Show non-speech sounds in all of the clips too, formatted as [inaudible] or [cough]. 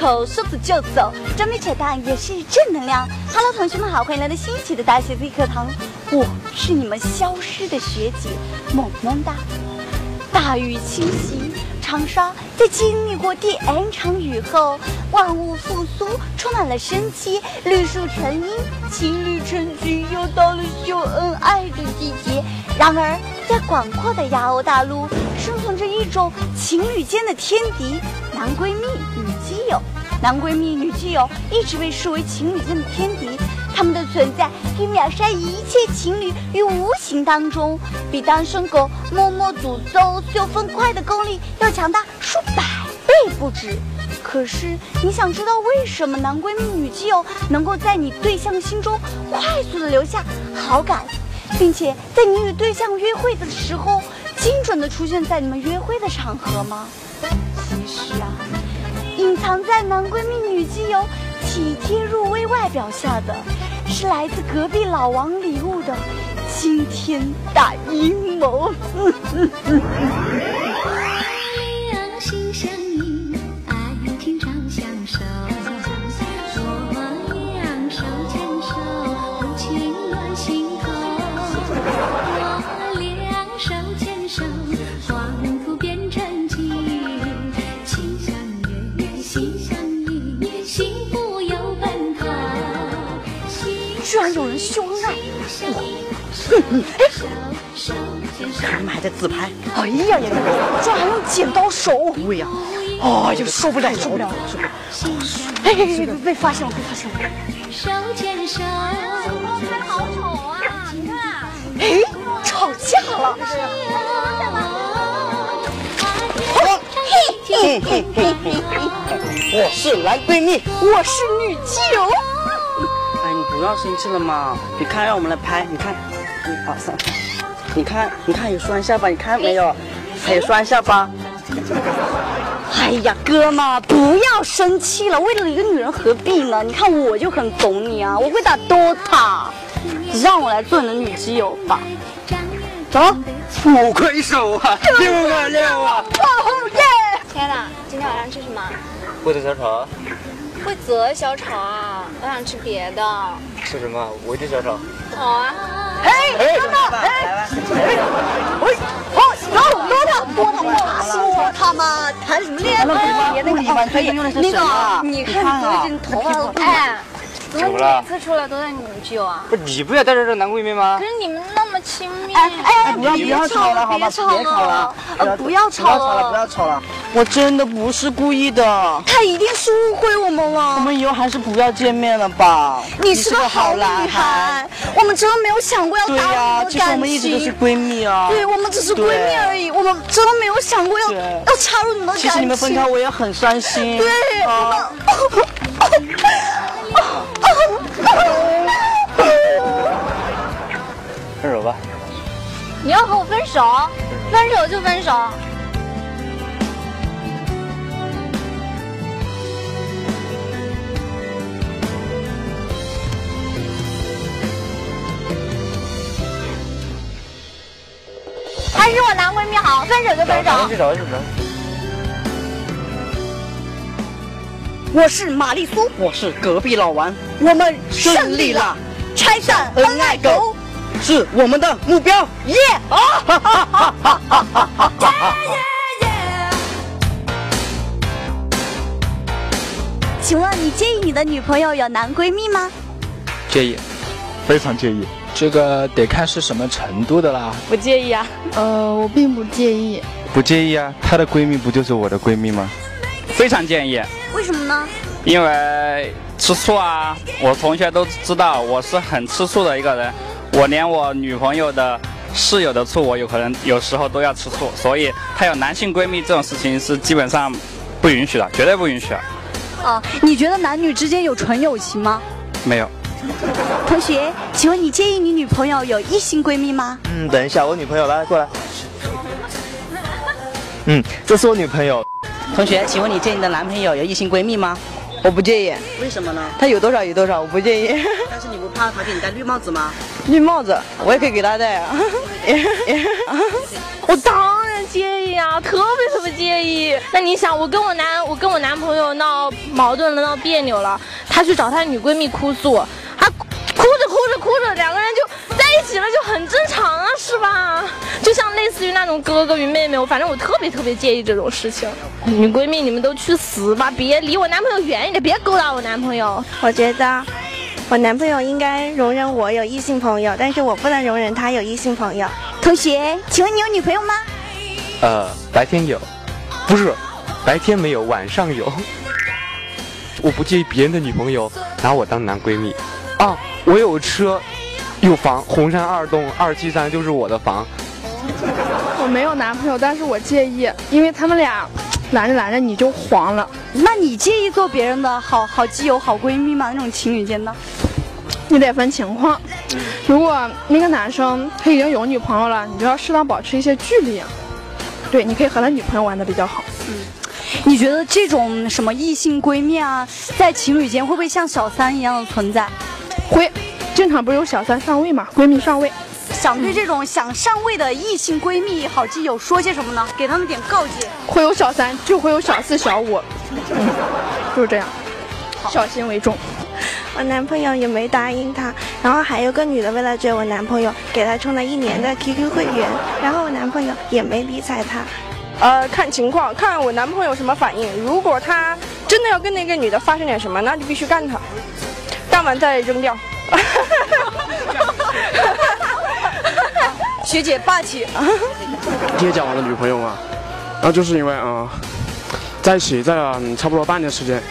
口说走就走，装逼扯淡也是正能量。Hello，同学们好，欢迎来到新一期的大学 Z 课堂，我是你们消失的学姐萌萌哒。大雨倾袭，长沙在经历过第 N 场雨后，万物复苏，充满了生机，绿树成荫，情侣成群，又到了秀恩爱的季节。然而，在广阔的亚欧大陆，生存着一种情侣间的天敌——男闺蜜、男闺蜜、女基友一直被视为情侣间的天敌，他们的存在可以秒杀一切情侣于无形当中，比单身狗默默诅咒秀分快的功力要强大数百倍不止。可是，你想知道为什么男闺蜜、女基友能够在你对象心中快速的留下好感？并且在你与对象约会的时候，精准的出现在你们约会的场合吗？其实啊，隐藏在男闺蜜、女基友体贴入微外表下的，是来自隔壁老王礼物的惊天大阴谋。[laughs] 然有人秀恩爱！看你们还在自拍！哎呀呀呀！居然还用剪刀手！对呀！哎呀，受不了，受不了！哎，被被发现了，被发现了！手牵手，好丑啊！你看，哎，吵架了！嘿嘿嘿嘿嘿！我是男闺蜜，我是女基友。不要生气了嘛！你看，让我们来拍。你看，一二三，你看，你看有双下巴，你看没有？还有双下巴。哎呀，哥们，不要生气了。为了一个女人，何必呢？你看我就很懂你啊，我会打 DOTA。让我来做你的女基友吧。走。不亏手啊，六啊六啊！哦耶！亲爱的，今天晚上吃什么？贵州小炒。会泽小炒啊，我想吃别的。吃什么？我就小炒。好啊。哎，等等，哎，哎，喂，好，走，多他，多他，多他嘛，谈什么恋爱？别那个，可以，那个，你看最近头发都哎。怎么每次出来都在女友啊？不，你不要带着这男闺蜜吗？可是你们那么亲密。哎哎，不要不要吵了，好吗？别吵了，不要吵了，不要吵了。我真的不是故意的。他一定是误会我们了。我们以后还是不要见面了吧？你是个好女孩，我们真的没有想过要打扰你的感情。其实我们一直都是闺蜜啊。对，我们只是闺蜜而已，我们真的没有想过要要插入你们的感情。其实你们分开我也很伤心。对。分手吧！你要和我分手？分手就分手。还是我男闺蜜好，分手就分手。去找去找。我是玛丽苏，我是隔壁老王，我们胜利了，拆散恩爱狗是我们的目标，耶！啊！[laughs] 请问你介意你的女朋友有男闺蜜吗？介意，非常介意。这个得看是什么程度的啦。不介意啊。呃，我并不介意。不介意啊，她的闺蜜不就是我的闺蜜吗？非常介意。为什么呢？因为吃醋啊！我同学都知道我是很吃醋的一个人，我连我女朋友的室友的醋，我有可能有时候都要吃醋，所以她有男性闺蜜这种事情是基本上不允许的，绝对不允许。哦，你觉得男女之间有纯友情吗？没有。同学，请问你介意你女朋友有异性闺蜜吗？嗯，等一下，我女朋友来过来。嗯，这是我女朋友。同学，请问你介意你的男朋友有异性闺蜜吗？我不介意，为什么呢？他有多少有多少，我不介意。[laughs] 但是你不怕他给你戴绿帽子吗？绿帽子，我也可以给他戴啊。[laughs] 我当然介意啊，特别特别介介意。那你想，我跟我男我跟我男朋友闹矛盾了，闹别扭了，他去找他女闺蜜哭诉，他哭着哭着哭着，两个人就在一起了，就很正常啊，是吧？就像类似于那种哥哥与妹妹，我反正我特别特别介意这种事情。女闺蜜，你们都去死吧，别离我男朋友远一点，别勾搭我男朋友。我觉得。我男朋友应该容忍我有异性朋友，但是我不能容忍他有异性朋友。同学，请问你有女朋友吗？呃，白天有，不是，白天没有，晚上有。[laughs] 我不介意别人的女朋友拿我当男闺蜜。啊，我有车，有房，红山二栋二七三就是我的房。我没有男朋友，但是我介意，因为他们俩拦着拦着你就黄了。那你介意做别人的好好基友、好闺蜜吗？那种情侣间的？你得分情况，如果那个男生他已经有女朋友了，你就要适当保持一些距离。对，你可以和他女朋友玩的比较好。嗯，你觉得这种什么异性闺蜜啊，在情侣间会不会像小三一样的存在？会，经常不是有小三上位嘛，闺蜜上位。想对这种想上位的异性闺蜜、好基友说些什么呢？给他们点告诫。会有小三，就会有小四、小五，就是这样，小心为重。我男朋友也没答应他，然后还有个女的为了追我男朋友，给他充了一年的 QQ 会员，然后我男朋友也没理睬他。呃，看情况，看我男朋友什么反应。如果他真的要跟那个女的发生点什么，那就必须干他，干完再扔掉。[laughs] 学姐霸气。今天讲我的女朋友嘛，然后就是因为啊，在一起在了差不多半年时间。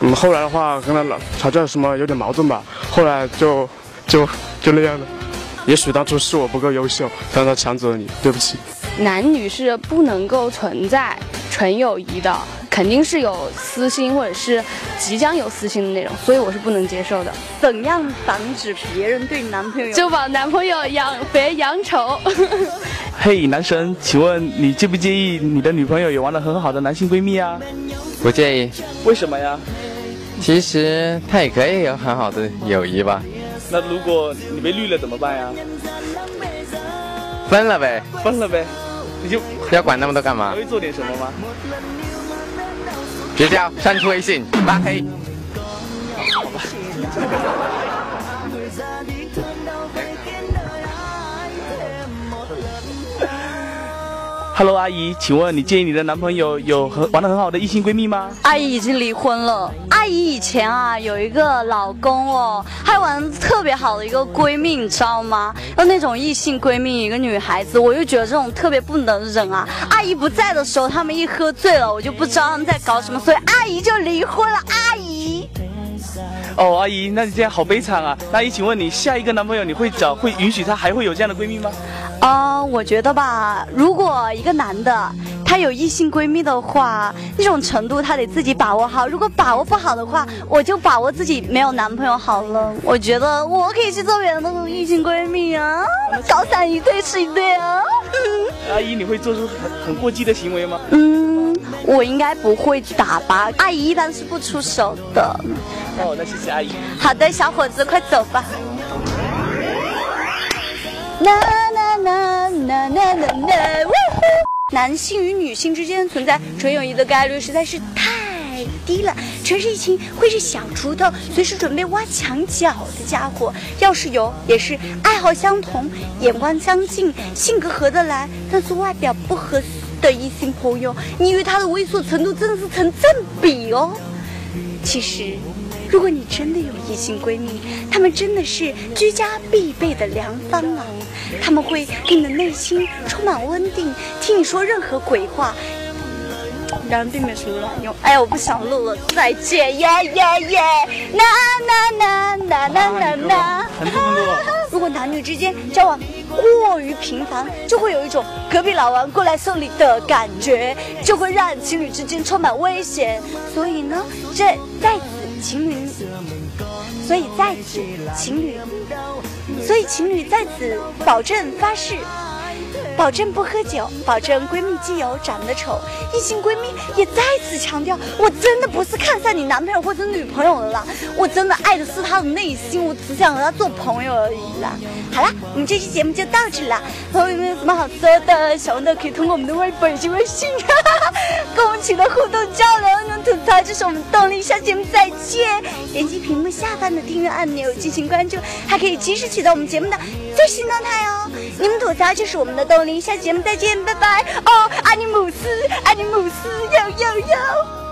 嗯，后来的话跟他老吵架什么有点矛盾吧，后来就就就那样了。也许当初是我不够优秀，让他抢走了你，对不起。男女是不能够存在纯友谊的，肯定是有私心或者是即将有私心的那种，所以我是不能接受的。怎样防止别人对男朋友就把男朋友养肥养丑？[laughs] [laughs] 嘿，男神，请问你介不介意你的女朋友有玩的很好的男性闺蜜啊？不介意。为什么呀？其实他也可以有很好的友谊吧。那如果你被绿了怎么办呀？分了呗。分了呗。你就要管那么多干嘛？还会做点什么吗？绝交，删除微信，拉黑。好吧。Hello，阿姨，请问你介意你的男朋友有很玩的很好的异性闺蜜吗？阿姨已经离婚了。阿姨以前啊有一个老公哦，还玩特别好的一个闺蜜，你知道吗？就那种异性闺蜜，一个女孩子，我就觉得这种特别不能忍啊。阿姨不在的时候，他们一喝醉了，我就不知道他们在搞什么，所以阿姨就离婚了。阿姨。哦，阿姨，那你这样好悲惨啊！阿姨，请问你下一个男朋友你会找，会允许他还会有这样的闺蜜吗？啊，我觉得吧，如果一个男的他有异性闺蜜的话，那种程度他得自己把握好。如果把握不好的话，我就把握自己没有男朋友好了。我觉得我可以去做别人的异性闺蜜啊，[laughs] 高三一对是一对啊。阿姨，你会做出很很过激的行为吗？嗯，我应该不会打吧。阿姨一般是不出手的。哦，那谢谢阿姨。好的，小伙子，快走吧。啦啦啦啦啦啦啦！男性与女性之间存在纯友谊的概率实在是太低了。全是一群会是小锄头、随时准备挖墙脚的家伙。要是有，也是爱好相同、眼光相近、性格合得来，但是外表不合适的异性朋友。你与他的猥琐程度真的是成正比哦。其实。如果你真的有异性闺蜜，她们真的是居家必备的良方啊！他们会给你的内心充满温定，听你说任何鬼话，然而并没有什么卵用。哎呀，我不想录了，再见，耶耶耶！呐呐呐呐呐呐呐！如果男女之间交往过于频繁，就会有一种隔壁老王过来送礼的感觉，就会让情侣之间充满危险。所以呢，这在此。情侣，所以在此情侣，所以情侣在此保证发誓，保证不喝酒，保证闺蜜基友长得丑。异性闺蜜也再次强调，我真的不是看上你男朋友或者女朋友了，我真的爱的是他的内心，我只想和他做朋友而已啦。好了，我们这期节目就到这了，朋友们有什么好说的，小王的可以通过我们的微博以及微信，跟我们取得互动交这，是我们动力。下节目再见，点击屏幕下方的订阅按钮进行关注，还可以及时取得我们节目的最新动态哦。你们吐槽就是我们的动力，下节目再见，拜拜。哦，阿尼姆斯，阿尼姆斯，哟哟哟。